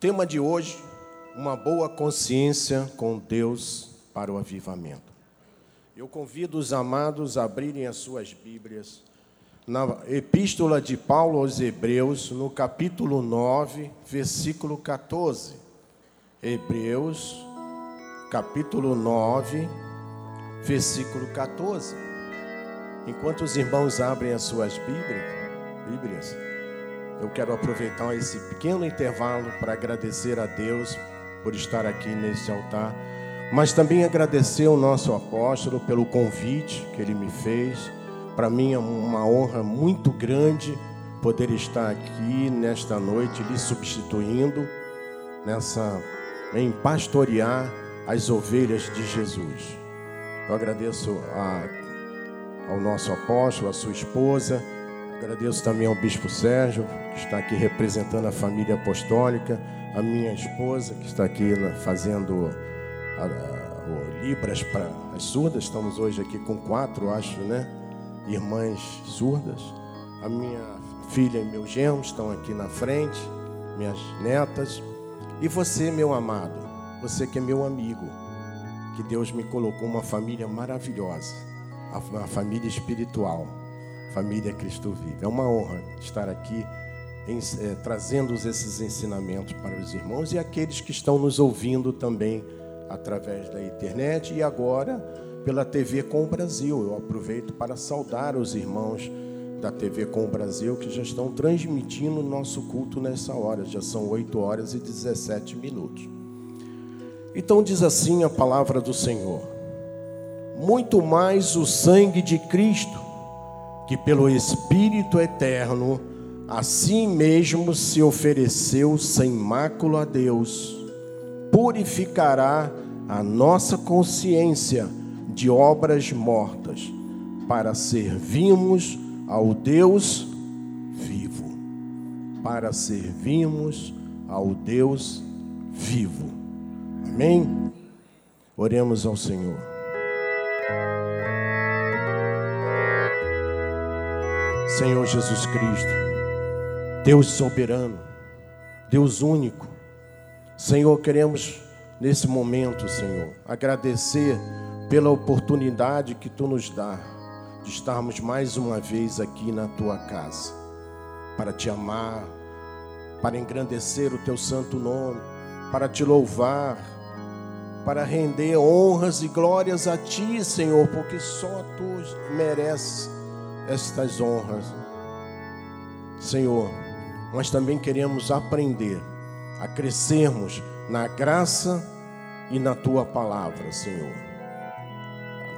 tema de hoje, uma boa consciência com Deus para o avivamento. Eu convido os amados a abrirem as suas Bíblias na Epístola de Paulo aos Hebreus, no capítulo 9, versículo 14. Hebreus, capítulo 9, versículo 14. Enquanto os irmãos abrem as suas Bíblias, Bíblias eu quero aproveitar esse pequeno intervalo para agradecer a Deus por estar aqui neste altar, mas também agradecer ao nosso apóstolo pelo convite que ele me fez. Para mim é uma honra muito grande poder estar aqui nesta noite lhe substituindo nessa em pastorear as ovelhas de Jesus. Eu agradeço a, ao nosso apóstolo, a sua esposa, agradeço também ao bispo Sérgio que está aqui representando a família apostólica, a minha esposa, que está aqui fazendo a, a, Libras para as surdas. Estamos hoje aqui com quatro, acho, né? Irmãs surdas. A minha filha e meu genro estão aqui na frente, minhas netas. E você, meu amado, você que é meu amigo, que Deus me colocou uma família maravilhosa, uma família espiritual, família Cristo Vive. É uma honra estar aqui em, é, trazendo esses ensinamentos para os irmãos e aqueles que estão nos ouvindo também através da internet e agora pela TV Com o Brasil. Eu aproveito para saudar os irmãos da TV Com o Brasil que já estão transmitindo o nosso culto nessa hora. Já são 8 horas e 17 minutos. Então diz assim a palavra do Senhor: Muito mais o sangue de Cristo, que pelo Espírito eterno assim mesmo se ofereceu sem mácula a Deus, purificará a nossa consciência de obras mortas, para servirmos ao Deus vivo. Para servirmos ao Deus vivo. Amém? Oremos ao Senhor. Senhor Jesus Cristo, Deus soberano, Deus único. Senhor, queremos nesse momento, Senhor, agradecer pela oportunidade que tu nos dá de estarmos mais uma vez aqui na tua casa, para te amar, para engrandecer o teu santo nome, para te louvar, para render honras e glórias a ti, Senhor, porque só tu mereces estas honras. Senhor, nós também queremos aprender a crescermos na graça e na tua palavra, Senhor.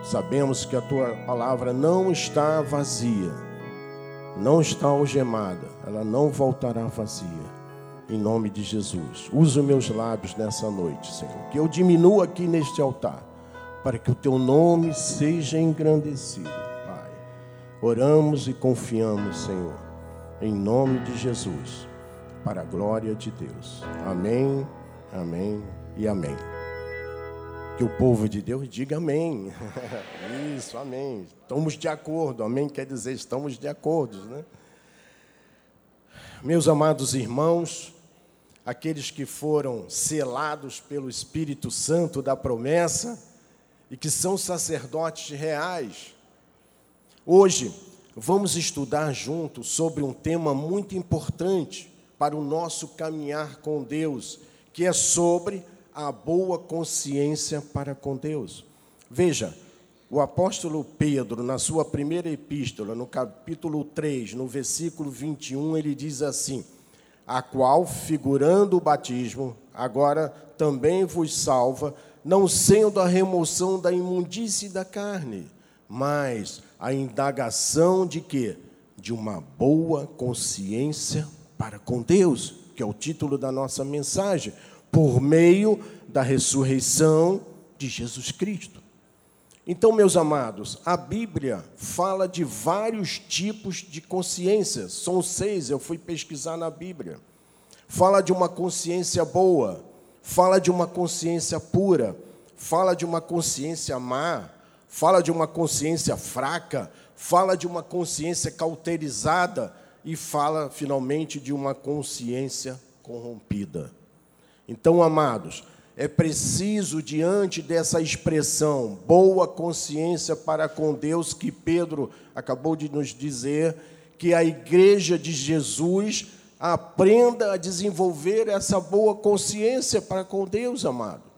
Sabemos que a tua palavra não está vazia, não está algemada, ela não voltará vazia. Em nome de Jesus, usa meus lábios nessa noite, Senhor. Que eu diminua aqui neste altar, para que o teu nome seja engrandecido. Oramos e confiamos, Senhor em nome de Jesus, para a glória de Deus. Amém, amém e amém. Que o povo de Deus diga amém. Isso, amém. Estamos de acordo. Amém quer dizer estamos de acordo, né? Meus amados irmãos, aqueles que foram selados pelo Espírito Santo da promessa e que são sacerdotes reais. Hoje, vamos estudar juntos sobre um tema muito importante para o nosso caminhar com Deus, que é sobre a boa consciência para com Deus. Veja, o apóstolo Pedro, na sua primeira epístola, no capítulo 3, no versículo 21, ele diz assim: A qual, figurando o batismo, agora também vos salva, não sendo a remoção da imundície da carne, mas a indagação de quê? De uma boa consciência para com Deus, que é o título da nossa mensagem, por meio da ressurreição de Jesus Cristo. Então, meus amados, a Bíblia fala de vários tipos de consciência, são seis, eu fui pesquisar na Bíblia. Fala de uma consciência boa, fala de uma consciência pura, fala de uma consciência má, fala de uma consciência fraca, fala de uma consciência cauterizada e fala finalmente de uma consciência corrompida. Então, amados, é preciso, diante dessa expressão, boa consciência para com Deus, que Pedro acabou de nos dizer, que a igreja de Jesus aprenda a desenvolver essa boa consciência para com Deus, amado.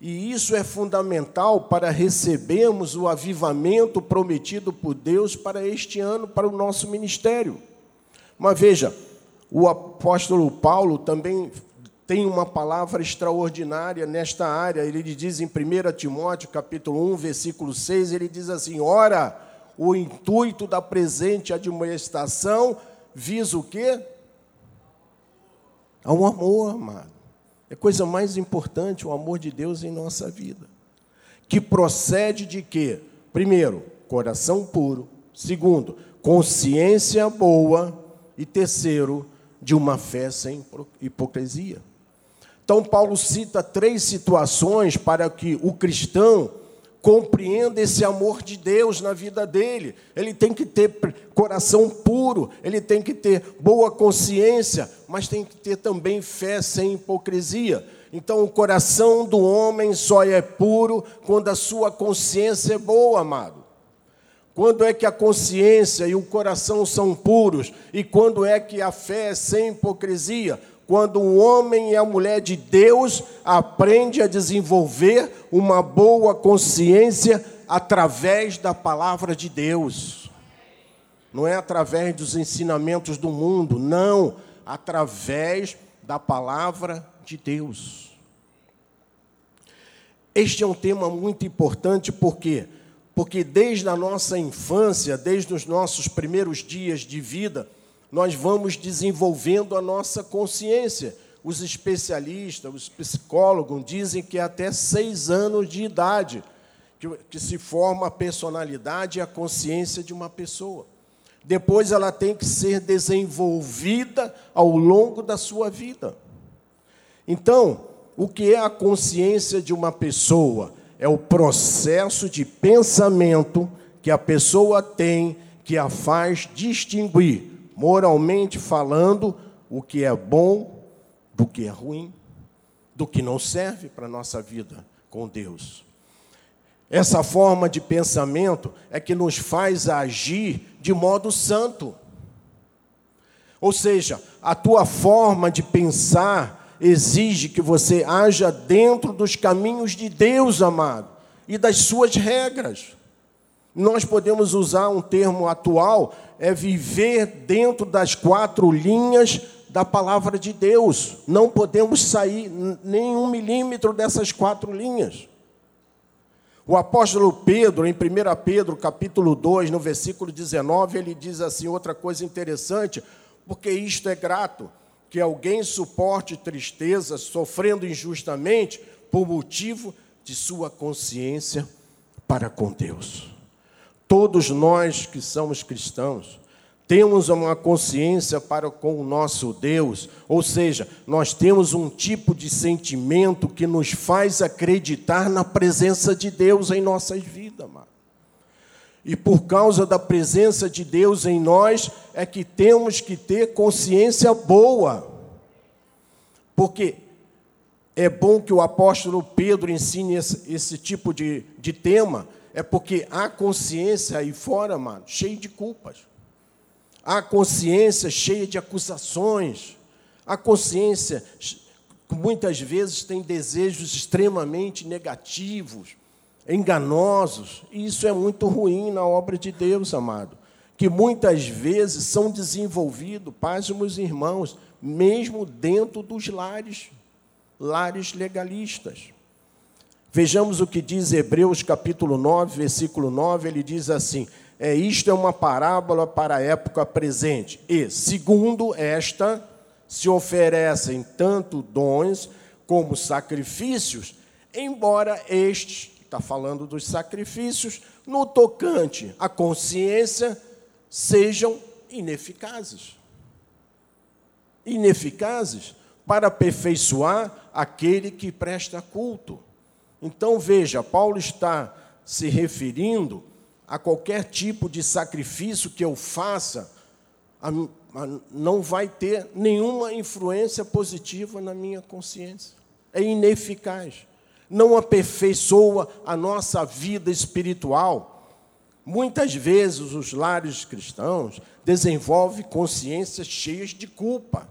E isso é fundamental para recebermos o avivamento prometido por Deus para este ano, para o nosso ministério. Mas veja, o apóstolo Paulo também tem uma palavra extraordinária nesta área. Ele diz em 1 Timóteo, capítulo 1, versículo 6, ele diz assim: "Ora, o intuito da presente admoestação visa o quê? Ao amor, amado. É coisa mais importante o amor de Deus em nossa vida. Que procede de quê? Primeiro, coração puro. Segundo, consciência boa. E terceiro, de uma fé sem hipocrisia. Então, Paulo cita três situações para que o cristão compreenda esse amor de Deus na vida dele. Ele tem que ter coração puro, ele tem que ter boa consciência, mas tem que ter também fé sem hipocrisia. Então, o coração do homem só é puro quando a sua consciência é boa, amado. Quando é que a consciência e o coração são puros? E quando é que a fé é sem hipocrisia? Quando o homem e a mulher de Deus aprende a desenvolver uma boa consciência através da palavra de Deus. Não é através dos ensinamentos do mundo, não, através da palavra de Deus. Este é um tema muito importante porque porque desde a nossa infância, desde os nossos primeiros dias de vida, nós vamos desenvolvendo a nossa consciência. Os especialistas, os psicólogos dizem que é até seis anos de idade que, que se forma a personalidade e a consciência de uma pessoa. Depois ela tem que ser desenvolvida ao longo da sua vida. Então, o que é a consciência de uma pessoa? É o processo de pensamento que a pessoa tem que a faz distinguir moralmente falando, o que é bom do que é ruim, do que não serve para a nossa vida com Deus. Essa forma de pensamento é que nos faz agir de modo santo. Ou seja, a tua forma de pensar exige que você haja dentro dos caminhos de Deus, amado, e das suas regras. Nós podemos usar um termo atual é viver dentro das quatro linhas da palavra de Deus. Não podemos sair nem um milímetro dessas quatro linhas. O apóstolo Pedro, em 1 Pedro, capítulo 2, no versículo 19, ele diz assim outra coisa interessante, porque isto é grato, que alguém suporte tristeza, sofrendo injustamente, por motivo de sua consciência para com Deus. Todos nós que somos cristãos temos uma consciência para com o nosso Deus, ou seja, nós temos um tipo de sentimento que nos faz acreditar na presença de Deus em nossas vidas, mano. E por causa da presença de Deus em nós, é que temos que ter consciência boa. Porque é bom que o apóstolo Pedro ensine esse, esse tipo de, de tema, é porque há consciência aí fora, mano, cheia de culpas. Há consciência cheia de acusações. Há consciência que muitas vezes tem desejos extremamente negativos, enganosos. E isso é muito ruim na obra de Deus, amado. Que muitas vezes são desenvolvidos, paz, meus irmãos, mesmo dentro dos lares, lares legalistas. Vejamos o que diz Hebreus capítulo 9, versículo 9, ele diz assim: é, isto é uma parábola para a época presente. E, segundo esta, se oferecem tanto dons como sacrifícios, embora estes, está falando dos sacrifícios, no tocante à consciência, sejam ineficazes. Ineficazes para aperfeiçoar aquele que presta culto. Então veja, Paulo está se referindo a qualquer tipo de sacrifício que eu faça não vai ter nenhuma influência positiva na minha consciência. É ineficaz. Não aperfeiçoa a nossa vida espiritual. Muitas vezes os lares cristãos desenvolvem consciências cheias de culpa.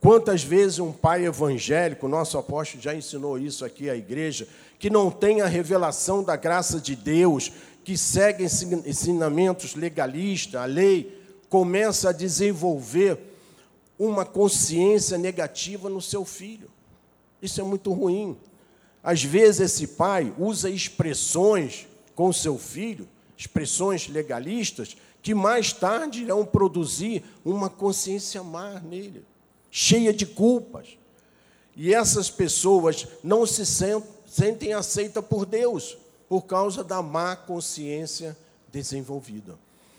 Quantas vezes um pai evangélico, nosso apóstolo já ensinou isso aqui à igreja, que não tem a revelação da graça de Deus, que segue ensinamentos legalistas, a lei, começa a desenvolver uma consciência negativa no seu filho. Isso é muito ruim. Às vezes esse pai usa expressões com seu filho, expressões legalistas, que mais tarde irão produzir uma consciência má nele cheia de culpas. E essas pessoas não se sentem aceitas por Deus por causa da má consciência desenvolvida.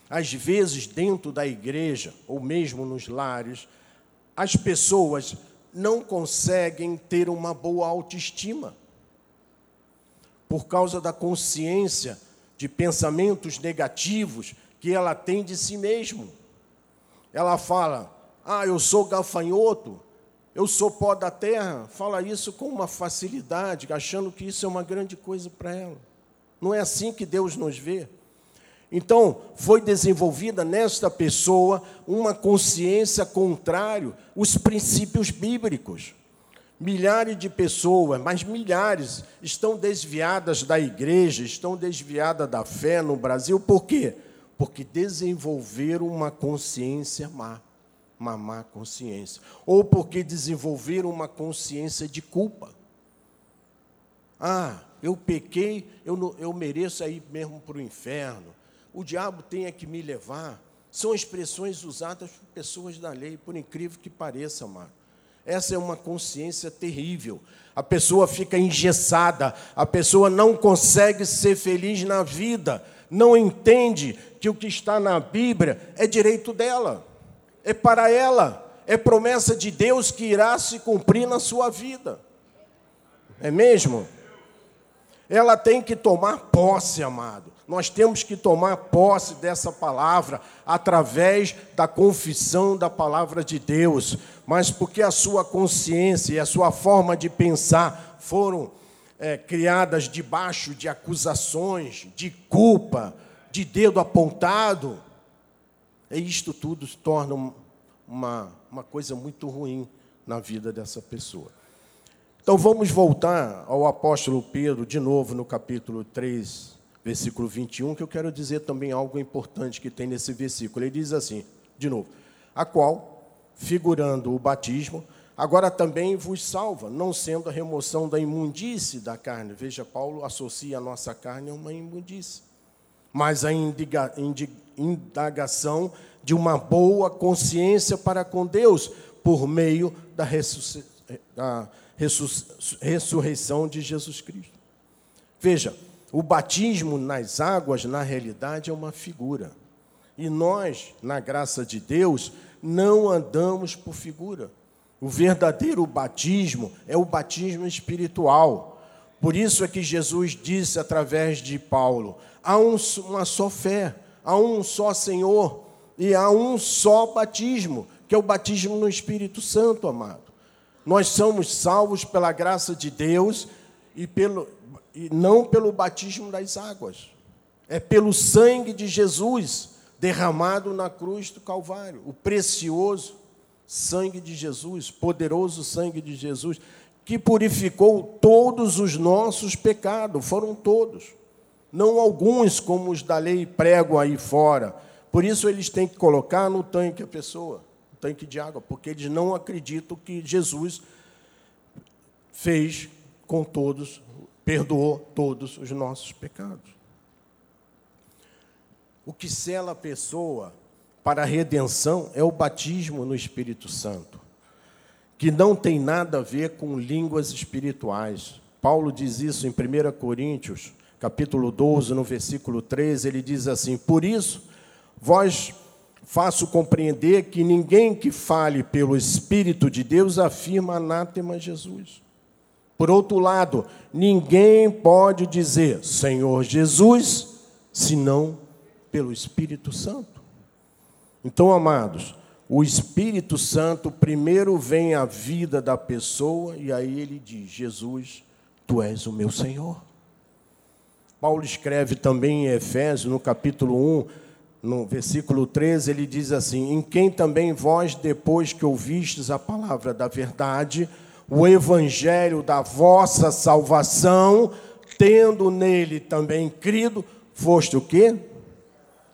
Às vezes, dentro da igreja, ou mesmo nos lares, as pessoas não conseguem ter uma boa autoestima por causa da consciência de pensamentos negativos que ela tem de si mesmo. Ela fala: ah, eu sou gafanhoto, eu sou pó da terra, fala isso com uma facilidade, achando que isso é uma grande coisa para ela. Não é assim que Deus nos vê. Então, foi desenvolvida nesta pessoa uma consciência contrária aos princípios bíblicos. Milhares de pessoas, mas milhares, estão desviadas da igreja, estão desviadas da fé no Brasil, por quê? Porque desenvolveram uma consciência má uma má consciência, ou porque desenvolveram uma consciência de culpa. Ah, eu pequei, eu, não, eu mereço ir mesmo para o inferno, o diabo tem é que me levar. São expressões usadas por pessoas da lei, por incrível que pareça, amado. Essa é uma consciência terrível. A pessoa fica engessada, a pessoa não consegue ser feliz na vida, não entende que o que está na Bíblia é direito dela é para ela, é promessa de Deus que irá se cumprir na sua vida. É mesmo? Ela tem que tomar posse, amado. Nós temos que tomar posse dessa palavra através da confissão da palavra de Deus, mas porque a sua consciência e a sua forma de pensar foram é, criadas debaixo de acusações, de culpa, de dedo apontado, e isto tudo se torna uma, uma coisa muito ruim na vida dessa pessoa. Então vamos voltar ao apóstolo Pedro, de novo, no capítulo 3, versículo 21, que eu quero dizer também algo importante que tem nesse versículo. Ele diz assim, de novo: A qual, figurando o batismo, agora também vos salva, não sendo a remoção da imundície da carne. Veja, Paulo associa a nossa carne a uma imundície, mas a indagação de uma boa consciência para com Deus por meio da, da ressurreição de Jesus Cristo. Veja, o batismo nas águas, na realidade, é uma figura. E nós, na graça de Deus, não andamos por figura. O verdadeiro batismo é o batismo espiritual. Por isso é que Jesus disse através de Paulo: há um, uma só fé, há um só Senhor, e há um só batismo, que é o batismo no Espírito Santo, amado. Nós somos salvos pela graça de Deus e, pelo, e não pelo batismo das águas. É pelo sangue de Jesus derramado na cruz do Calvário, o precioso sangue de Jesus, poderoso sangue de Jesus, que purificou todos os nossos pecados, foram todos. Não alguns como os da lei pregam aí fora, por isso eles têm que colocar no tanque a pessoa, no tanque de água, porque eles não acreditam que Jesus fez com todos, perdoou todos os nossos pecados. O que sela a pessoa para a redenção é o batismo no Espírito Santo, que não tem nada a ver com línguas espirituais. Paulo diz isso em 1 Coríntios, capítulo 12, no versículo 13, ele diz assim: Por isso, Vós faço compreender que ninguém que fale pelo Espírito de Deus afirma anátema Jesus. Por outro lado, ninguém pode dizer Senhor Jesus, senão pelo Espírito Santo. Então, amados, o Espírito Santo primeiro vem à vida da pessoa e aí ele diz: Jesus, tu és o meu Senhor. Paulo escreve também em Efésios, no capítulo 1, no versículo 13, ele diz assim: Em quem também vós, depois que ouvistes a palavra da verdade, o evangelho da vossa salvação, tendo nele também crido, foste o quê?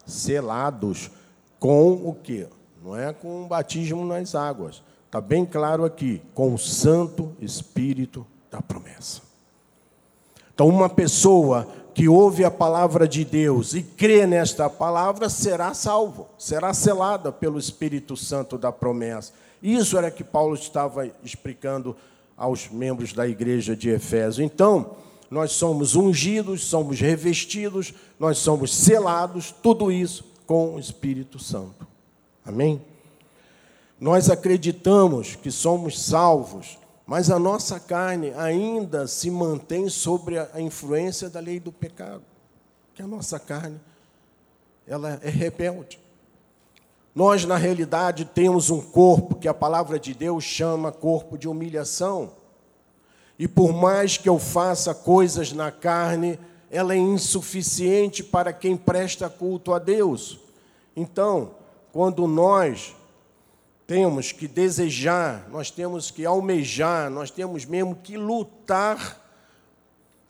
Selados com o quê? não é com um batismo nas águas. Está bem claro aqui, com o Santo Espírito da promessa. Então, uma pessoa que ouve a palavra de Deus e crê nesta palavra será salvo, será selada pelo Espírito Santo da promessa. Isso era que Paulo estava explicando aos membros da igreja de Efésio. Então, nós somos ungidos, somos revestidos, nós somos selados, tudo isso com o Espírito Santo. Amém? Nós acreditamos que somos salvos, mas a nossa carne ainda se mantém sobre a influência da lei do pecado. Que a nossa carne ela é rebelde. Nós, na realidade, temos um corpo que a palavra de Deus chama corpo de humilhação. E por mais que eu faça coisas na carne, ela é insuficiente para quem presta culto a Deus. Então, quando nós temos que desejar, nós temos que almejar, nós temos mesmo que lutar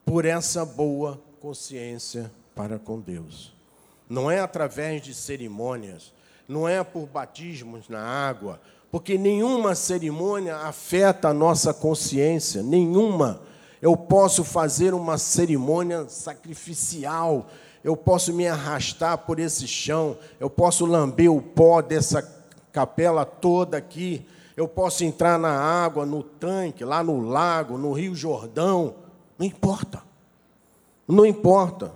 por essa boa consciência para com Deus. Não é através de cerimônias, não é por batismos na água, porque nenhuma cerimônia afeta a nossa consciência, nenhuma. Eu posso fazer uma cerimônia sacrificial, eu posso me arrastar por esse chão, eu posso lamber o pó dessa capela toda aqui, eu posso entrar na água, no tanque, lá no lago, no Rio Jordão, não importa. Não importa.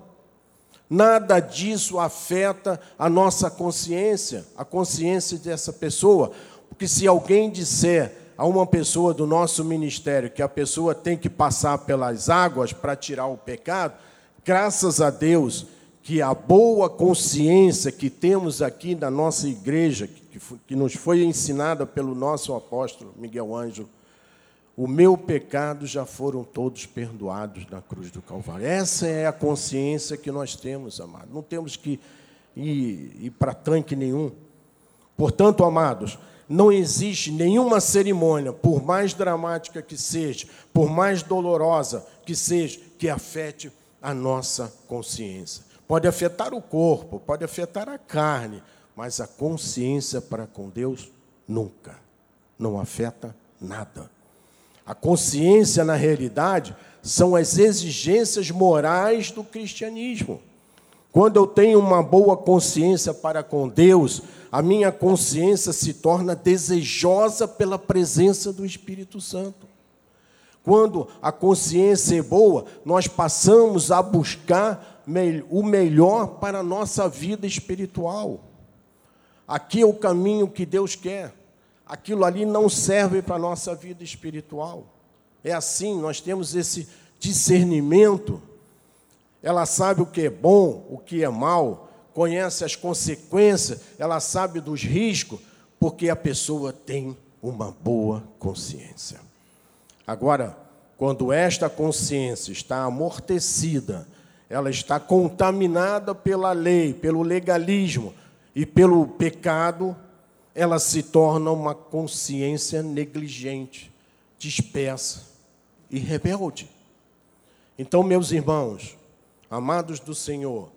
Nada disso afeta a nossa consciência, a consciência dessa pessoa. Porque se alguém disser a uma pessoa do nosso ministério que a pessoa tem que passar pelas águas para tirar o pecado, graças a Deus, que a boa consciência que temos aqui na nossa igreja, que, que nos foi ensinada pelo nosso apóstolo Miguel Ângelo, o meu pecado já foram todos perdoados na cruz do Calvário. Essa é a consciência que nós temos, amados. Não temos que ir, ir para tanque nenhum. Portanto, amados, não existe nenhuma cerimônia, por mais dramática que seja, por mais dolorosa que seja, que afete a nossa consciência. Pode afetar o corpo, pode afetar a carne, mas a consciência para com Deus nunca. Não afeta nada. A consciência, na realidade, são as exigências morais do cristianismo. Quando eu tenho uma boa consciência para com Deus, a minha consciência se torna desejosa pela presença do Espírito Santo. Quando a consciência é boa, nós passamos a buscar o melhor para a nossa vida espiritual. Aqui é o caminho que Deus quer. Aquilo ali não serve para a nossa vida espiritual. É assim, nós temos esse discernimento. Ela sabe o que é bom, o que é mal, conhece as consequências, ela sabe dos riscos, porque a pessoa tem uma boa consciência. Agora, quando esta consciência está amortecida, ela está contaminada pela lei, pelo legalismo e pelo pecado, ela se torna uma consciência negligente, dispersa e rebelde. Então, meus irmãos, amados do Senhor,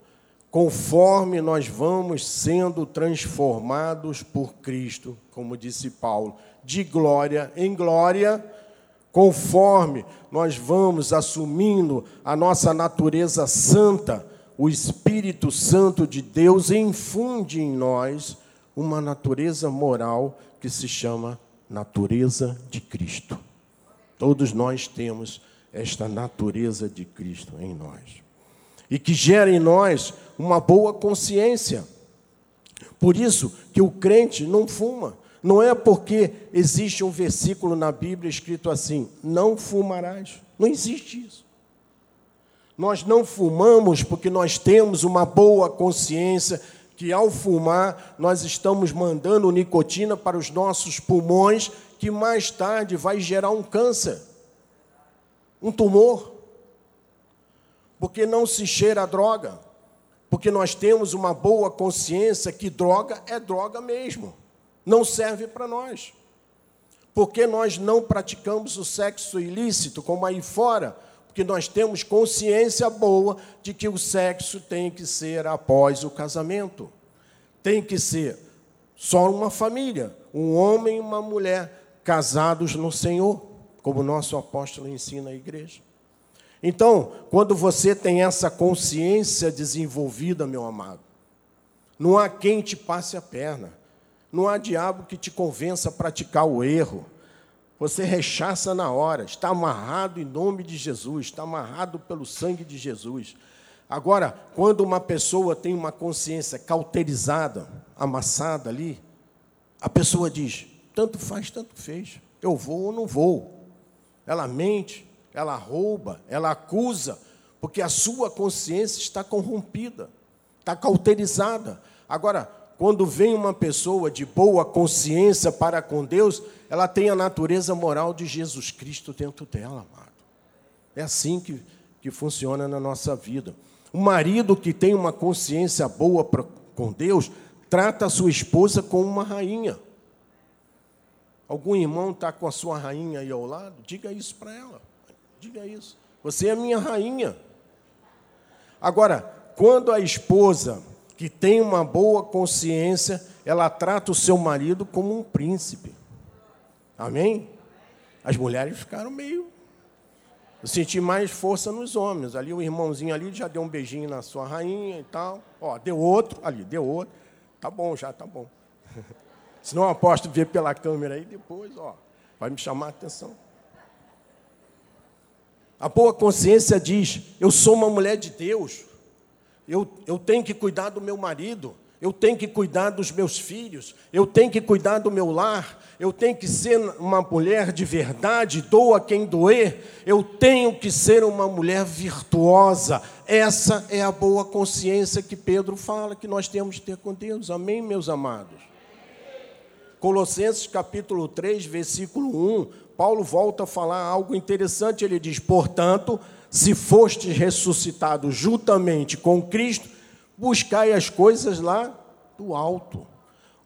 conforme nós vamos sendo transformados por Cristo, como disse Paulo, de glória em glória, Conforme nós vamos assumindo a nossa natureza santa, o Espírito Santo de Deus infunde em nós uma natureza moral que se chama natureza de Cristo. Todos nós temos esta natureza de Cristo em nós. E que gera em nós uma boa consciência. Por isso que o crente não fuma. Não é porque existe um versículo na Bíblia escrito assim: não fumarás. Não existe isso. Nós não fumamos porque nós temos uma boa consciência que ao fumar nós estamos mandando nicotina para os nossos pulmões, que mais tarde vai gerar um câncer, um tumor. Porque não se cheira a droga, porque nós temos uma boa consciência que droga é droga mesmo, não serve para nós. Porque nós não praticamos o sexo ilícito, como aí fora, porque nós temos consciência boa de que o sexo tem que ser após o casamento. Tem que ser só uma família, um homem e uma mulher casados no Senhor, como nosso apóstolo ensina a igreja. Então, quando você tem essa consciência desenvolvida, meu amado, não há quem te passe a perna, não há diabo que te convença a praticar o erro. Você rechaça na hora, está amarrado em nome de Jesus, está amarrado pelo sangue de Jesus. Agora, quando uma pessoa tem uma consciência cauterizada, amassada ali, a pessoa diz: tanto faz, tanto fez, eu vou ou não vou. Ela mente, ela rouba, ela acusa, porque a sua consciência está corrompida, está cauterizada. Agora, quando vem uma pessoa de boa consciência para com Deus, ela tem a natureza moral de Jesus Cristo dentro dela, amado. É assim que, que funciona na nossa vida. O marido que tem uma consciência boa pra, com Deus, trata a sua esposa como uma rainha. Algum irmão está com a sua rainha aí ao lado? Diga isso para ela. Diga isso. Você é minha rainha. Agora, quando a esposa que tem uma boa consciência, ela trata o seu marido como um príncipe. Amém? As mulheres ficaram meio. Eu senti mais força nos homens. Ali o irmãozinho ali já deu um beijinho na sua rainha e tal. Ó, deu outro, ali, deu outro. Tá bom, já tá bom. Se não aposto ver pela câmera aí depois, ó, vai me chamar a atenção. A boa consciência diz: eu sou uma mulher de Deus. Eu, eu tenho que cuidar do meu marido, eu tenho que cuidar dos meus filhos, eu tenho que cuidar do meu lar, eu tenho que ser uma mulher de verdade, doa quem doer, eu tenho que ser uma mulher virtuosa. Essa é a boa consciência que Pedro fala que nós temos que ter com Deus. Amém, meus amados? Colossenses capítulo 3, versículo 1, Paulo volta a falar algo interessante. Ele diz: Portanto, se fostes ressuscitados juntamente com Cristo, buscai as coisas lá do alto,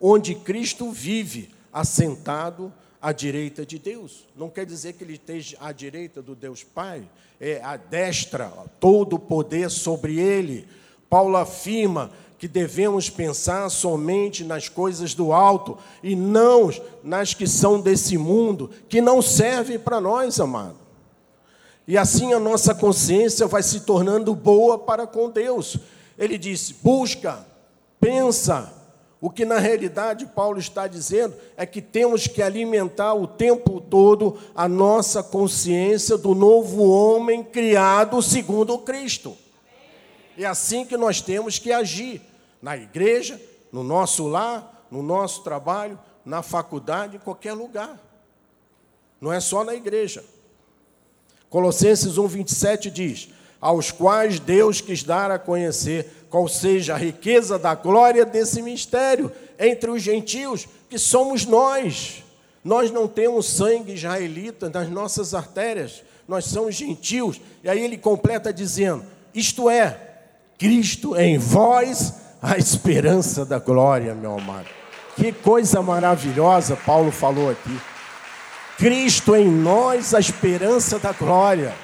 onde Cristo vive, assentado à direita de Deus. Não quer dizer que ele esteja à direita do Deus Pai, é a destra, todo o poder sobre ele. Paulo afirma que devemos pensar somente nas coisas do alto e não nas que são desse mundo, que não servem para nós, amado. E assim a nossa consciência vai se tornando boa para com Deus. Ele disse: busca, pensa. O que na realidade Paulo está dizendo é que temos que alimentar o tempo todo a nossa consciência do novo homem criado segundo Cristo. É assim que nós temos que agir na igreja, no nosso lar, no nosso trabalho, na faculdade, em qualquer lugar. Não é só na igreja. Colossenses 1:27 diz: aos quais Deus quis dar a conhecer qual seja a riqueza da glória desse mistério entre os gentios, que somos nós. Nós não temos sangue israelita nas nossas artérias, nós somos gentios. E aí ele completa dizendo: Isto é, Cristo em vós, a esperança da glória, meu amado. Que coisa maravilhosa Paulo falou aqui. Cristo em nós, a esperança da glória.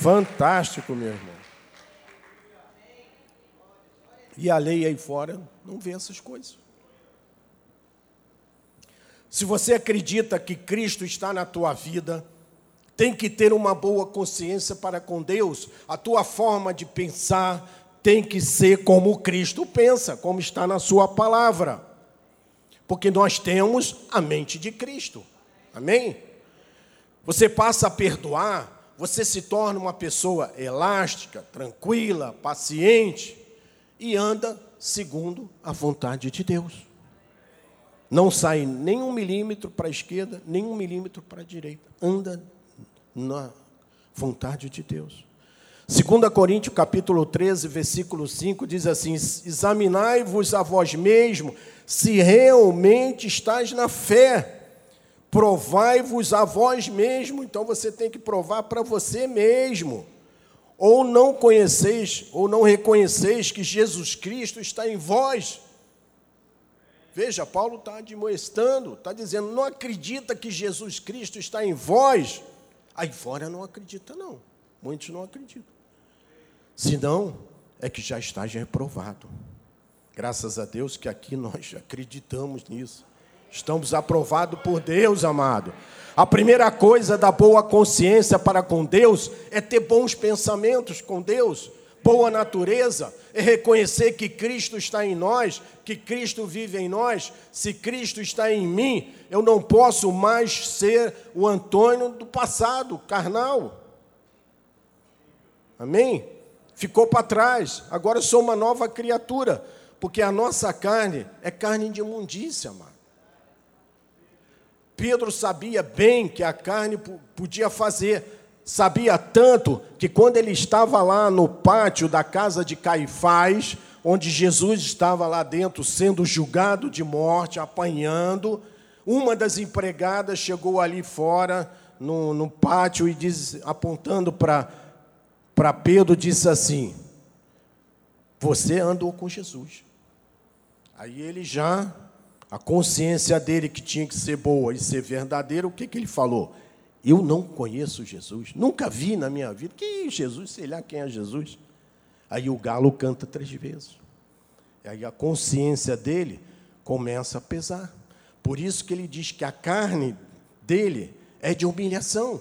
Fantástico, meu irmão. E a lei aí fora não vê essas coisas. Se você acredita que Cristo está na tua vida, tem que ter uma boa consciência para com Deus. A tua forma de pensar tem que ser como Cristo pensa, como está na sua palavra porque nós temos a mente de Cristo. Amém? Você passa a perdoar, você se torna uma pessoa elástica, tranquila, paciente e anda segundo a vontade de Deus. Não sai nem um milímetro para a esquerda, nem um milímetro para a direita. Anda na vontade de Deus. 2 Coríntios capítulo 13, versículo 5 diz assim: Examinai-vos a vós mesmo se realmente estáis na fé. Provai-vos a vós mesmo, então você tem que provar para você mesmo. Ou não conheceis, ou não reconheceis que Jesus Cristo está em vós. Veja, Paulo está admoestando, está dizendo, não acredita que Jesus Cristo está em vós. Aí fora não acredita, não. Muitos não acreditam. Senão, é que já está reprovado. Graças a Deus que aqui nós acreditamos nisso. Estamos aprovados por Deus, amado. A primeira coisa da boa consciência para com Deus é ter bons pensamentos com Deus, boa natureza, é reconhecer que Cristo está em nós, que Cristo vive em nós. Se Cristo está em mim, eu não posso mais ser o Antônio do passado, carnal. Amém? ficou para trás, agora sou uma nova criatura, porque a nossa carne é carne de imundícia, mano. Pedro sabia bem que a carne podia fazer, sabia tanto que quando ele estava lá no pátio da casa de Caifás, onde Jesus estava lá dentro sendo julgado de morte, apanhando, uma das empregadas chegou ali fora no, no pátio e diz, apontando para para Pedro disse assim: Você andou com Jesus. Aí ele já, a consciência dele que tinha que ser boa e ser verdadeira, o que, que ele falou? Eu não conheço Jesus, nunca vi na minha vida. Que Jesus, sei lá quem é Jesus. Aí o galo canta três vezes. Aí a consciência dele começa a pesar. Por isso que ele diz que a carne dele é de humilhação.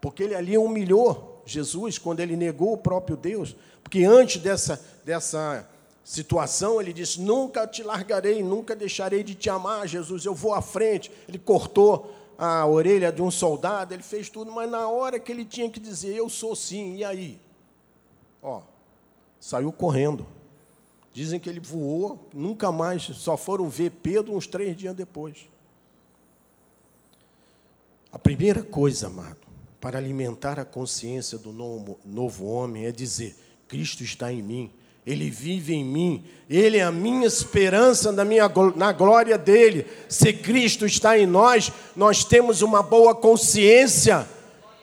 Porque ele ali humilhou Jesus, quando ele negou o próprio Deus, porque antes dessa, dessa situação ele disse: Nunca te largarei, nunca deixarei de te amar, Jesus, eu vou à frente. Ele cortou a orelha de um soldado, ele fez tudo, mas na hora que ele tinha que dizer: Eu sou sim, e aí? Ó, saiu correndo. Dizem que ele voou, nunca mais, só foram ver Pedro uns três dias depois. A primeira coisa, amado, para alimentar a consciência do novo, novo homem é dizer: Cristo está em mim, Ele vive em mim, Ele é a minha esperança na, minha, na glória dele. Se Cristo está em nós, nós temos uma boa consciência,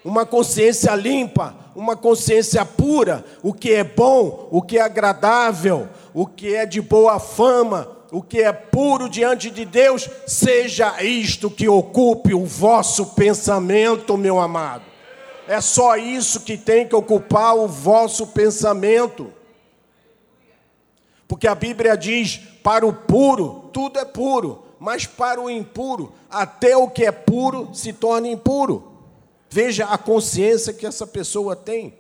uma consciência limpa, uma consciência pura, o que é bom, o que é agradável, o que é de boa fama, o que é puro diante de Deus, seja isto que ocupe o vosso pensamento, meu amado. É só isso que tem que ocupar o vosso pensamento. Porque a Bíblia diz: para o puro, tudo é puro, mas para o impuro, até o que é puro se torna impuro. Veja a consciência que essa pessoa tem.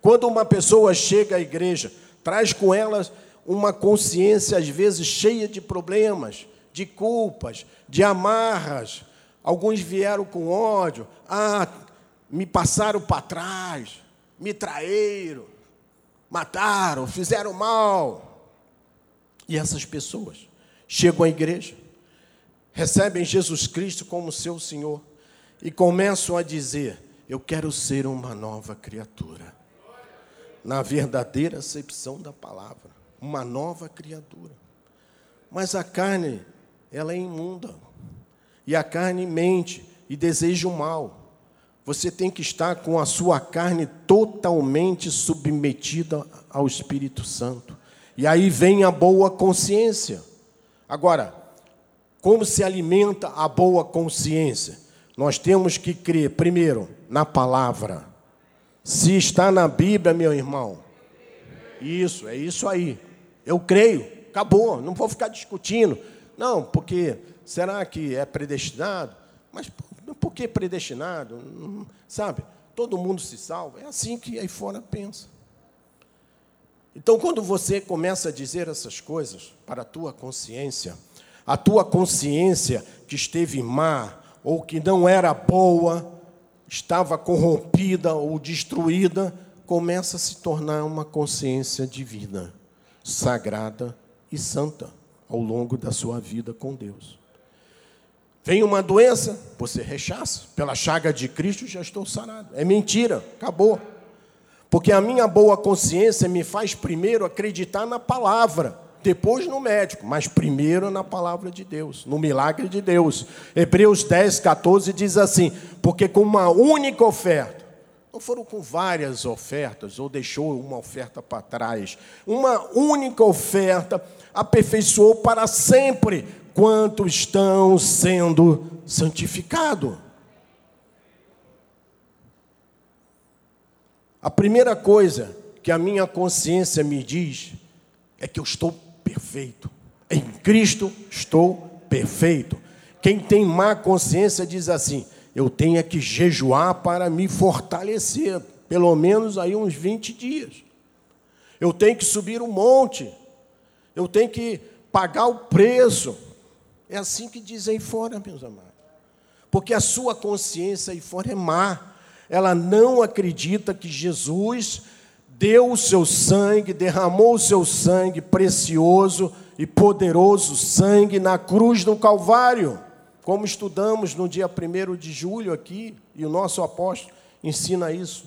Quando uma pessoa chega à igreja, traz com ela uma consciência, às vezes, cheia de problemas, de culpas, de amarras. Alguns vieram com ódio. Ah, me passaram para trás, me traíram, mataram, fizeram mal. E essas pessoas chegam à igreja, recebem Jesus Cristo como seu Senhor e começam a dizer: Eu quero ser uma nova criatura. Na verdadeira acepção da palavra, uma nova criatura. Mas a carne, ela é imunda. E a carne mente e deseja o mal. Você tem que estar com a sua carne totalmente submetida ao Espírito Santo. E aí vem a boa consciência. Agora, como se alimenta a boa consciência? Nós temos que crer, primeiro, na palavra. Se está na Bíblia, meu irmão, isso, é isso aí. Eu creio, acabou, não vou ficar discutindo. Não, porque será que é predestinado? Mas por que predestinado? Sabe? Todo mundo se salva. É assim que aí fora pensa. Então, quando você começa a dizer essas coisas para a tua consciência, a tua consciência que esteve má ou que não era boa, estava corrompida ou destruída, começa a se tornar uma consciência divina, sagrada e santa ao longo da sua vida com Deus. Vem uma doença, você rechaça. Pela chaga de Cristo já estou sarado. É mentira, acabou. Porque a minha boa consciência me faz primeiro acreditar na palavra, depois no médico, mas primeiro na palavra de Deus, no milagre de Deus. Hebreus 10, 14 diz assim: Porque com uma única oferta, não foram com várias ofertas, ou deixou uma oferta para trás, uma única oferta aperfeiçoou para sempre quanto estão sendo santificados. A primeira coisa que a minha consciência me diz é que eu estou perfeito. Em Cristo estou perfeito. Quem tem má consciência diz assim: eu tenho que jejuar para me fortalecer, pelo menos aí uns 20 dias. Eu tenho que subir um monte. Eu tenho que pagar o preço. É assim que dizem fora, meus amados. Porque a sua consciência aí fora é má ela não acredita que Jesus deu o seu sangue, derramou o seu sangue precioso e poderoso sangue na cruz do Calvário, como estudamos no dia 1 de julho aqui, e o nosso apóstolo ensina isso,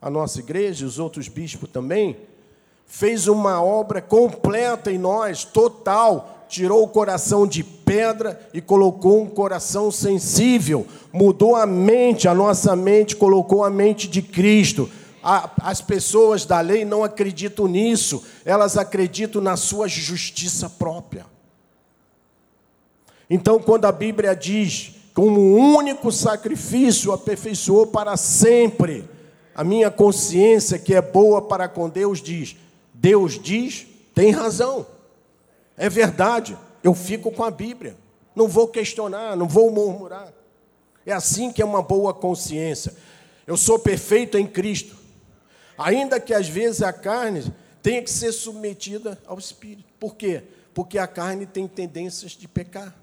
a nossa igreja e os outros bispos também, fez uma obra completa em nós, total, tirou o coração de pedra e colocou um coração sensível, mudou a mente, a nossa mente, colocou a mente de Cristo. as pessoas da lei não acreditam nisso, elas acreditam na sua justiça própria. Então, quando a Bíblia diz, como um único sacrifício aperfeiçoou para sempre, a minha consciência, que é boa para com Deus, diz: Deus diz, tem razão. É verdade, eu fico com a Bíblia. Não vou questionar, não vou murmurar. É assim que é uma boa consciência. Eu sou perfeito em Cristo. Ainda que às vezes a carne tenha que ser submetida ao Espírito. Por quê? Porque a carne tem tendências de pecar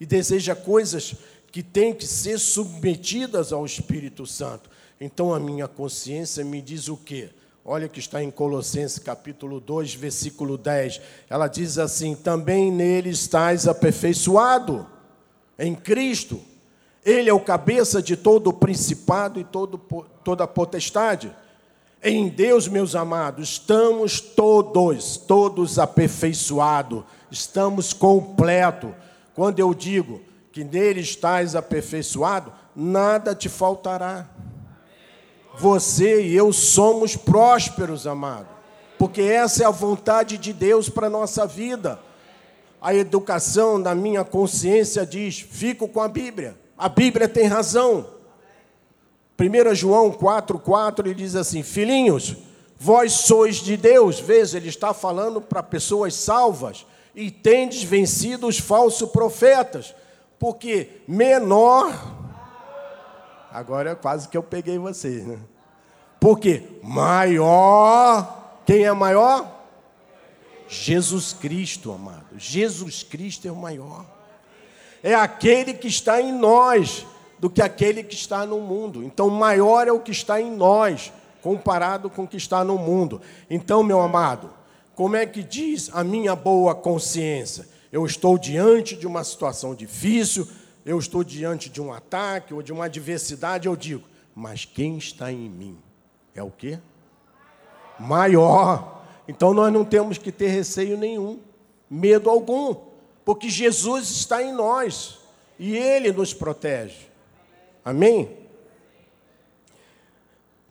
e deseja coisas que têm que ser submetidas ao Espírito Santo. Então a minha consciência me diz o quê? Olha que está em Colossenses capítulo 2, versículo 10. Ela diz assim: Também nele estás aperfeiçoado, em Cristo. Ele é o cabeça de todo o principado e todo, toda a potestade. Em Deus, meus amados, estamos todos, todos aperfeiçoados, estamos completos. Quando eu digo que nele estás aperfeiçoado, nada te faltará você e eu somos prósperos, amado, porque essa é a vontade de Deus para nossa vida. A educação da minha consciência diz: fico com a Bíblia, a Bíblia tem razão. 1 João 4,4 ele diz assim: Filhinhos, vós sois de Deus. Veja, ele está falando para pessoas salvas e tendes vencido os falsos profetas, porque menor Agora quase que eu peguei vocês, né? Porque maior, quem é maior? Jesus Cristo, amado. Jesus Cristo é o maior. É aquele que está em nós do que aquele que está no mundo. Então, maior é o que está em nós comparado com o que está no mundo. Então, meu amado, como é que diz a minha boa consciência? Eu estou diante de uma situação difícil, eu estou diante de um ataque ou de uma adversidade, eu digo, mas quem está em mim é o quê? Maior. Então nós não temos que ter receio nenhum, medo algum, porque Jesus está em nós e Ele nos protege. Amém?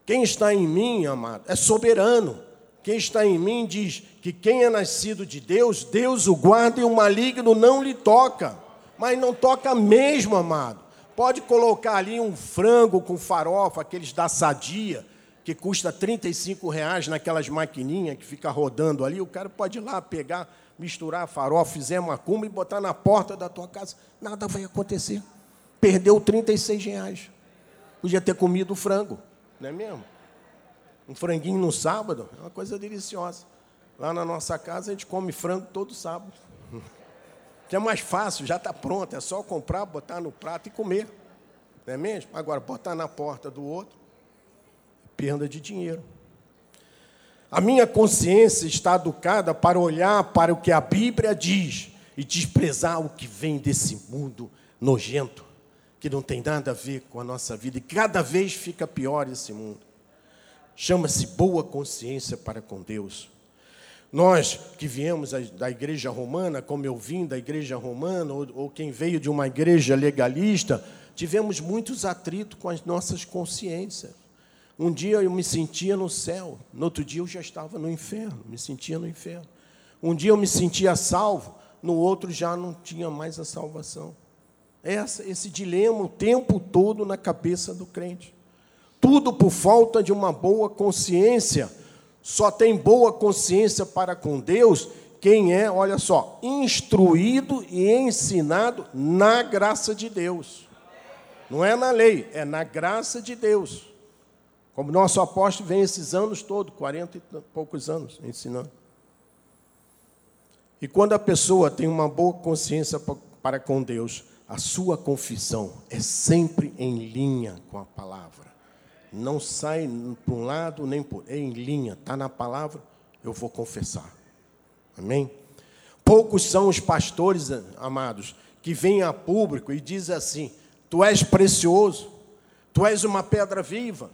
Quem está em mim, amado, é soberano. Quem está em mim diz que quem é nascido de Deus, Deus o guarda e o maligno não lhe toca mas não toca mesmo, amado. Pode colocar ali um frango com farofa, aqueles da sadia, que custa 35 reais naquelas maquininhas que fica rodando ali. O cara pode ir lá pegar, misturar a farofa, fizer uma cumba e botar na porta da tua casa. Nada vai acontecer. Perdeu 36 reais. Podia ter comido frango, não é mesmo? Um franguinho no sábado é uma coisa deliciosa. Lá na nossa casa a gente come frango todo sábado que é mais fácil, já está pronto, é só comprar, botar no prato e comer. Não é mesmo? Agora, botar na porta do outro, perda de dinheiro. A minha consciência está educada para olhar para o que a Bíblia diz e desprezar o que vem desse mundo nojento, que não tem nada a ver com a nossa vida, e cada vez fica pior esse mundo. chama-se boa consciência para com Deus. Nós que viemos da igreja romana, como eu vim da igreja romana, ou, ou quem veio de uma igreja legalista, tivemos muitos atritos com as nossas consciências. Um dia eu me sentia no céu, no outro dia eu já estava no inferno, me sentia no inferno. Um dia eu me sentia salvo, no outro já não tinha mais a salvação. Essa, esse dilema o tempo todo na cabeça do crente. Tudo por falta de uma boa consciência. Só tem boa consciência para com Deus quem é, olha só, instruído e ensinado na graça de Deus. Não é na lei, é na graça de Deus. Como nosso apóstolo vem esses anos todos, 40 e poucos anos, ensinando. E quando a pessoa tem uma boa consciência para com Deus, a sua confissão é sempre em linha com a palavra. Não sai para um lado nem por é em linha, está na palavra, eu vou confessar. Amém? Poucos são os pastores, amados, que vêm a público e dizem assim: Tu és precioso, tu és uma pedra viva,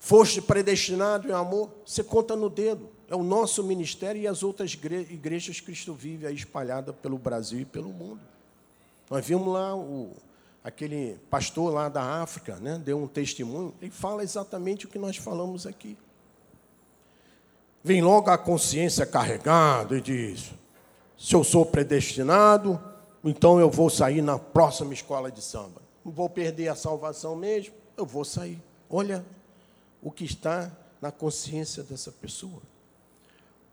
foste predestinado em amor. Você conta no dedo. É o nosso ministério e as outras igrejas que Cristo vive aí espalhadas pelo Brasil e pelo mundo. Nós vimos lá o, aquele pastor lá da África, né, deu um testemunho, ele fala exatamente o que nós falamos aqui. Vem logo a consciência carregada e diz: se eu sou predestinado, então eu vou sair na próxima escola de samba. Não vou perder a salvação mesmo, eu vou sair. Olha o que está na consciência dessa pessoa.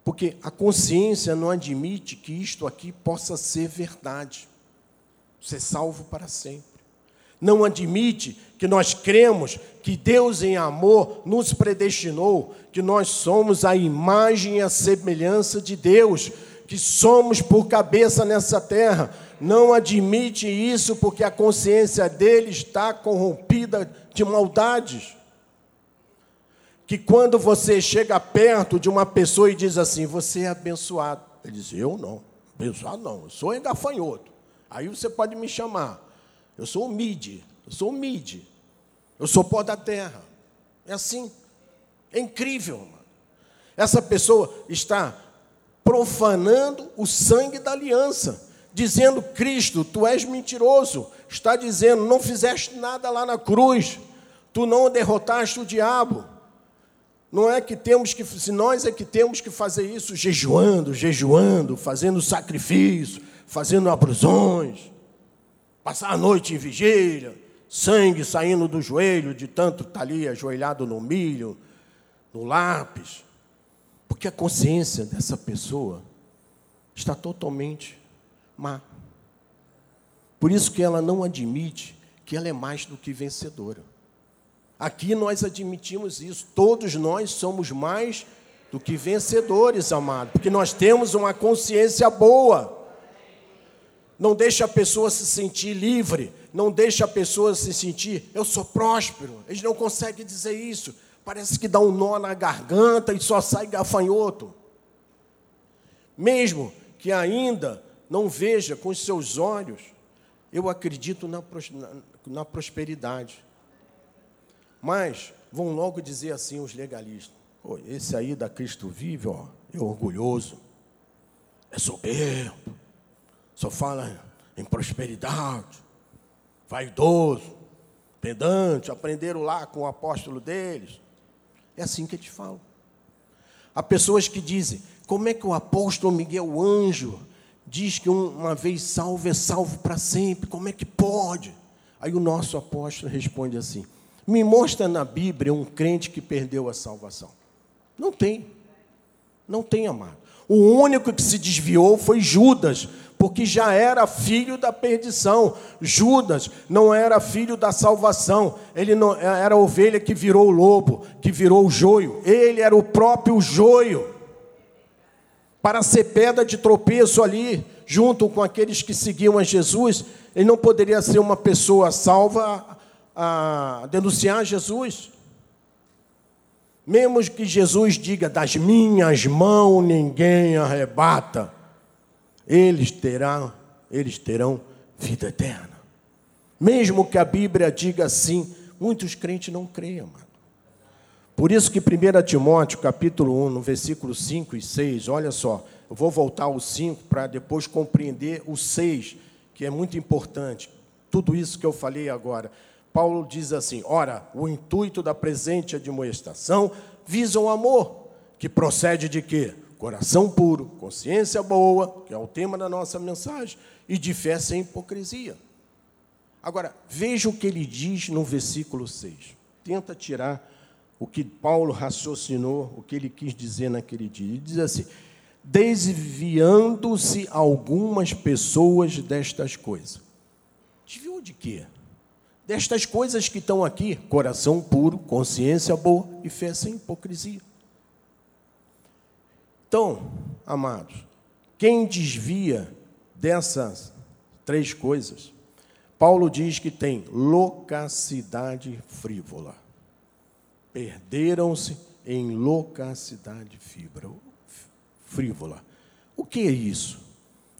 Porque a consciência não admite que isto aqui possa ser verdade. Ser salvo para sempre. Não admite que nós cremos que Deus, em amor, nos predestinou, que nós somos a imagem e a semelhança de Deus, que somos por cabeça nessa terra. Não admite isso porque a consciência dele está corrompida de maldades que quando você chega perto de uma pessoa e diz assim, você é abençoado. Ele diz, eu não, abençoado não, eu sou engafanhoto. Aí você pode me chamar. Eu sou mid, eu sou mid. Eu sou pó da terra. É assim. É incrível, mano. Essa pessoa está profanando o sangue da aliança, dizendo: Cristo, tu és mentiroso. Está dizendo: não fizeste nada lá na cruz, tu não derrotaste o diabo. Não é que temos que, se nós é que temos que fazer isso jejuando, jejuando, fazendo sacrifício, fazendo abrusões, passar a noite em vigília, sangue saindo do joelho de tanto estar tá ali ajoelhado no milho, no lápis. Porque a consciência dessa pessoa está totalmente má. Por isso que ela não admite que ela é mais do que vencedora. Aqui nós admitimos isso, todos nós somos mais do que vencedores, amado, porque nós temos uma consciência boa. Não deixa a pessoa se sentir livre, não deixa a pessoa se sentir, eu sou próspero. Eles não conseguem dizer isso. Parece que dá um nó na garganta e só sai gafanhoto. Mesmo que ainda não veja com os seus olhos, eu acredito na, na, na prosperidade. Mas vão logo dizer assim os legalistas: esse aí da Cristo vive, ó, é orgulhoso, é soberbo, só fala em prosperidade, vaidoso, pedante, aprenderam lá com o apóstolo deles. É assim que eles falam. Há pessoas que dizem: como é que o apóstolo Miguel Anjo diz que uma vez salvo é salvo para sempre? Como é que pode? Aí o nosso apóstolo responde assim: me mostra na Bíblia um crente que perdeu a salvação. Não tem. Não tem, amado. O único que se desviou foi Judas, porque já era filho da perdição. Judas não era filho da salvação. Ele não era a ovelha que virou o lobo, que virou o joio. Ele era o próprio joio. Para ser pedra de tropeço ali, junto com aqueles que seguiam a Jesus, ele não poderia ser uma pessoa salva a denunciar Jesus. Mesmo que Jesus diga: Das minhas mãos ninguém arrebata, eles terão, eles terão vida eterna. Mesmo que a Bíblia diga assim, muitos crentes não creem. Por isso que 1 Timóteo, capítulo 1, no versículo 5 e 6, olha só, eu vou voltar ao 5 para depois compreender o 6, que é muito importante. Tudo isso que eu falei agora. Paulo diz assim: ora, o intuito da presente admoestação visa o amor, que procede de quê? Coração puro, consciência boa, que é o tema da nossa mensagem, e de fé sem hipocrisia. Agora, veja o que ele diz no versículo 6. Tenta tirar o que Paulo raciocinou, o que ele quis dizer naquele dia. Ele diz assim: desviando-se algumas pessoas destas coisas. Desviou de quê? Destas coisas que estão aqui: coração puro, consciência boa e fé sem hipocrisia. Então, amados, quem desvia dessas três coisas, Paulo diz que tem loquacidade frívola. Perderam-se em loquacidade frívola. O que é isso?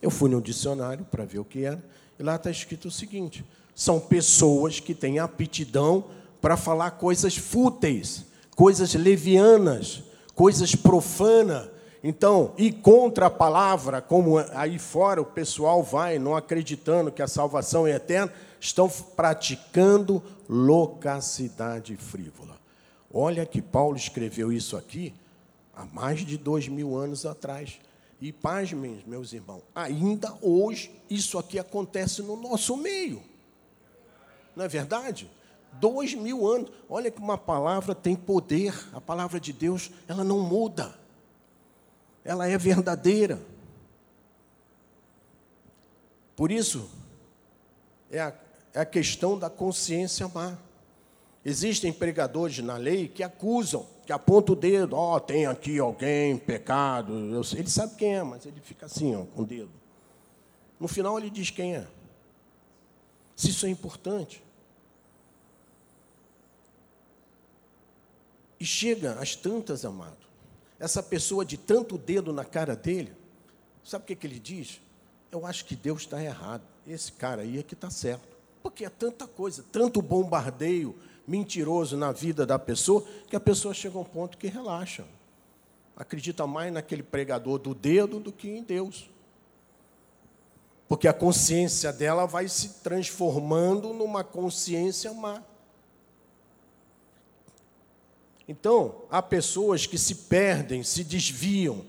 Eu fui no dicionário para ver o que era, e lá está escrito o seguinte: são pessoas que têm aptidão para falar coisas fúteis, coisas levianas, coisas profanas, então, ir contra a palavra, como aí fora o pessoal vai, não acreditando que a salvação é eterna, estão praticando loquacidade frívola. Olha que Paulo escreveu isso aqui há mais de dois mil anos atrás. E pasmem, meus irmãos, ainda hoje isso aqui acontece no nosso meio. Não é verdade? Dois mil anos. Olha que uma palavra tem poder. A palavra de Deus, ela não muda ela é verdadeira. Por isso, é a, é a questão da consciência má. Existem pregadores na lei que acusam, que apontam o dedo, ó, oh, tem aqui alguém, pecado. Ele sabe quem é, mas ele fica assim, ó, com o dedo. No final ele diz quem é. Se isso é importante. E chega às tantas, amado, essa pessoa de tanto dedo na cara dele, sabe o que, que ele diz? Eu acho que Deus está errado. Esse cara aí é que está certo. Porque é tanta coisa, tanto bombardeio mentiroso na vida da pessoa, que a pessoa chega a um ponto que relaxa. Acredita mais naquele pregador do dedo do que em Deus. Porque a consciência dela vai se transformando numa consciência má. Então, há pessoas que se perdem, se desviam,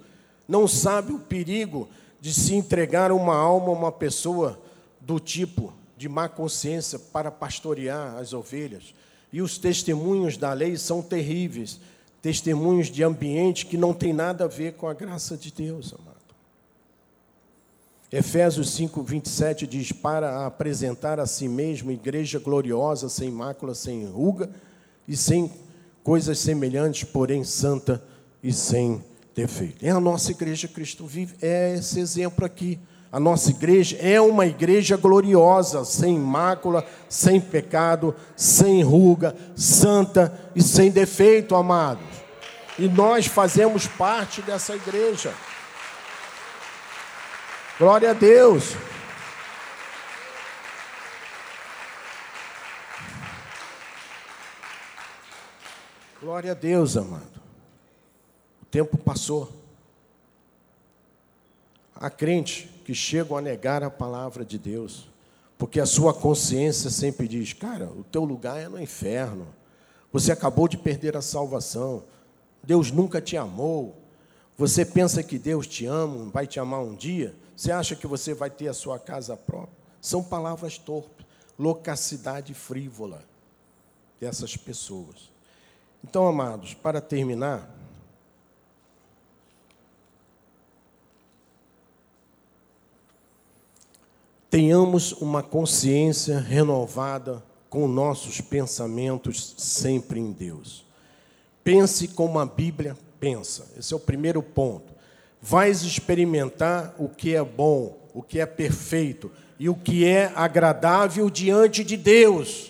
não sabem o perigo de se entregar uma alma a uma pessoa do tipo de má consciência para pastorear as ovelhas. E os testemunhos da lei são terríveis testemunhos de ambiente que não tem nada a ver com a graça de Deus, amado. Efésios 5, 27 diz: Para apresentar a si mesmo igreja gloriosa, sem mácula, sem ruga e sem coisas semelhantes, porém santa e sem defeito. É a nossa igreja Cristo vive, é esse exemplo aqui. A nossa igreja é uma igreja gloriosa, sem mácula, sem pecado, sem ruga, santa e sem defeito, amados. E nós fazemos parte dessa igreja. Glória a Deus. Glória a Deus, amado. O tempo passou. Há crentes que chegam a negar a palavra de Deus, porque a sua consciência sempre diz: cara, o teu lugar é no inferno. Você acabou de perder a salvação. Deus nunca te amou. Você pensa que Deus te ama, vai te amar um dia? Você acha que você vai ter a sua casa própria? São palavras torpes, locacidade frívola dessas pessoas. Então, amados, para terminar, tenhamos uma consciência renovada com nossos pensamentos sempre em Deus. Pense como a Bíblia pensa. Esse é o primeiro ponto. Vais experimentar o que é bom, o que é perfeito e o que é agradável diante de Deus.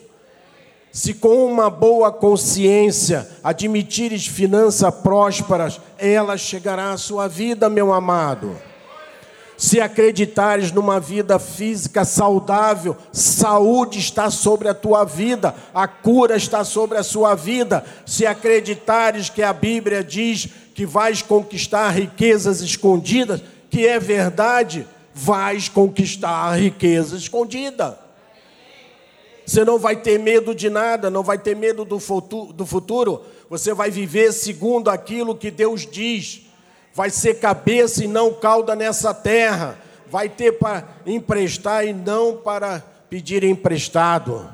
Se com uma boa consciência admitires finanças prósperas, ela chegará à sua vida, meu amado. Se acreditares numa vida física saudável, saúde está sobre a tua vida, a cura está sobre a sua vida. Se acreditares que a Bíblia diz que vais conquistar riquezas escondidas, que é verdade, vais conquistar a riqueza escondida. Você não vai ter medo de nada, não vai ter medo do futuro, você vai viver segundo aquilo que Deus diz. Vai ser cabeça e não cauda nessa terra, vai ter para emprestar e não para pedir emprestado.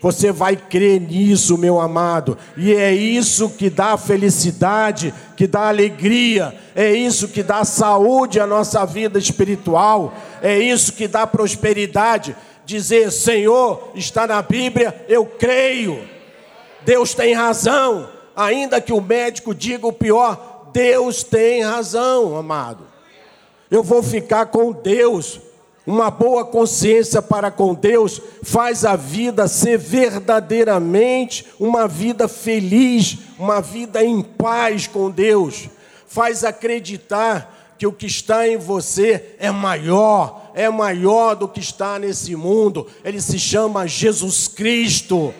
Você vai crer nisso, meu amado, e é isso que dá felicidade, que dá alegria, é isso que dá saúde à nossa vida espiritual, é isso que dá prosperidade. Dizer, Senhor, está na Bíblia, eu creio, Deus tem razão, ainda que o médico diga o pior, Deus tem razão, amado. Eu vou ficar com Deus. Uma boa consciência para com Deus faz a vida ser verdadeiramente uma vida feliz, uma vida em paz com Deus. Faz acreditar que o que está em você é maior, é maior do que está nesse mundo. Ele se chama Jesus Cristo.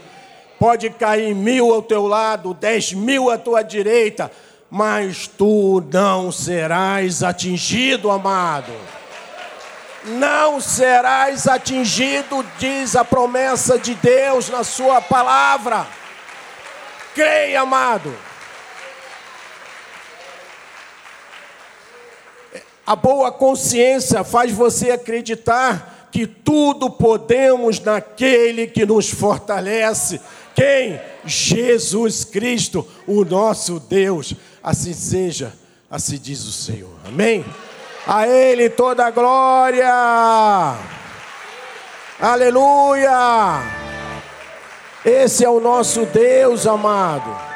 Pode cair mil ao teu lado, dez mil à tua direita, mas tu não serás atingido, amado. Não serás atingido, diz a promessa de Deus na Sua palavra. Creia, amado. A boa consciência faz você acreditar que tudo podemos naquele que nos fortalece. Quem? Jesus Cristo, o nosso Deus. Assim seja, assim diz o Senhor. Amém? A Ele toda a glória. Aleluia. Esse é o nosso Deus amado.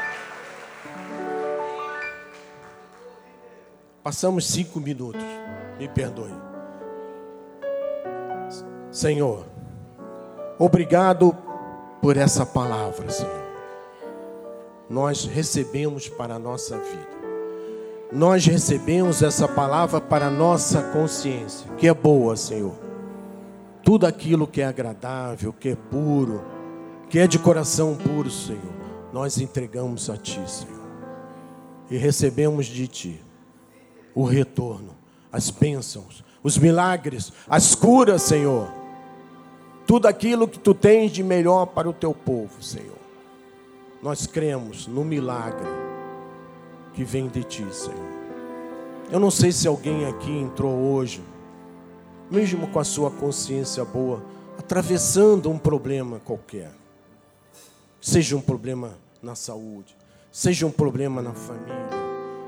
Passamos cinco minutos, me perdoe. Senhor, obrigado por essa palavra, Senhor nós recebemos para a nossa vida. Nós recebemos essa palavra para a nossa consciência, que é boa, Senhor. Tudo aquilo que é agradável, que é puro, que é de coração puro, Senhor, nós entregamos a Ti, Senhor. E recebemos de Ti o retorno, as bênçãos, os milagres, as curas, Senhor. Tudo aquilo que Tu tens de melhor para o Teu povo, Senhor. Nós cremos no milagre que vem de Ti, Senhor. Eu não sei se alguém aqui entrou hoje, mesmo com a sua consciência boa, atravessando um problema qualquer. Seja um problema na saúde, seja um problema na família,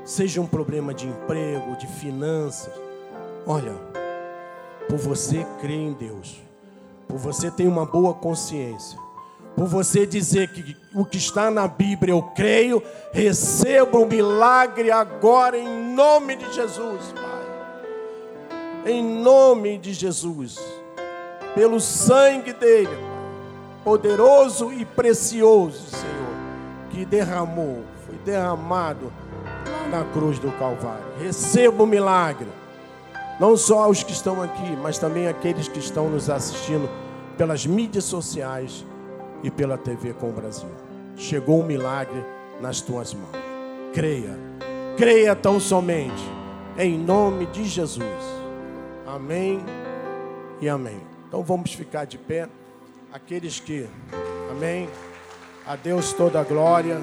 seja um problema de emprego, de finanças. Olha, por você crer em Deus, por você ter uma boa consciência, por você dizer que o que está na Bíblia eu creio, receba um milagre agora em nome de Jesus, Pai. Em nome de Jesus, pelo sangue dele, poderoso e precioso, Senhor, que derramou, foi derramado na cruz do Calvário. Receba o milagre, não só os que estão aqui, mas também aqueles que estão nos assistindo pelas mídias sociais e pela TV com o Brasil. Chegou um milagre nas tuas mãos. Creia, creia tão somente, em nome de Jesus. Amém e amém. Então vamos ficar de pé. Aqueles que, amém. A Deus toda a glória.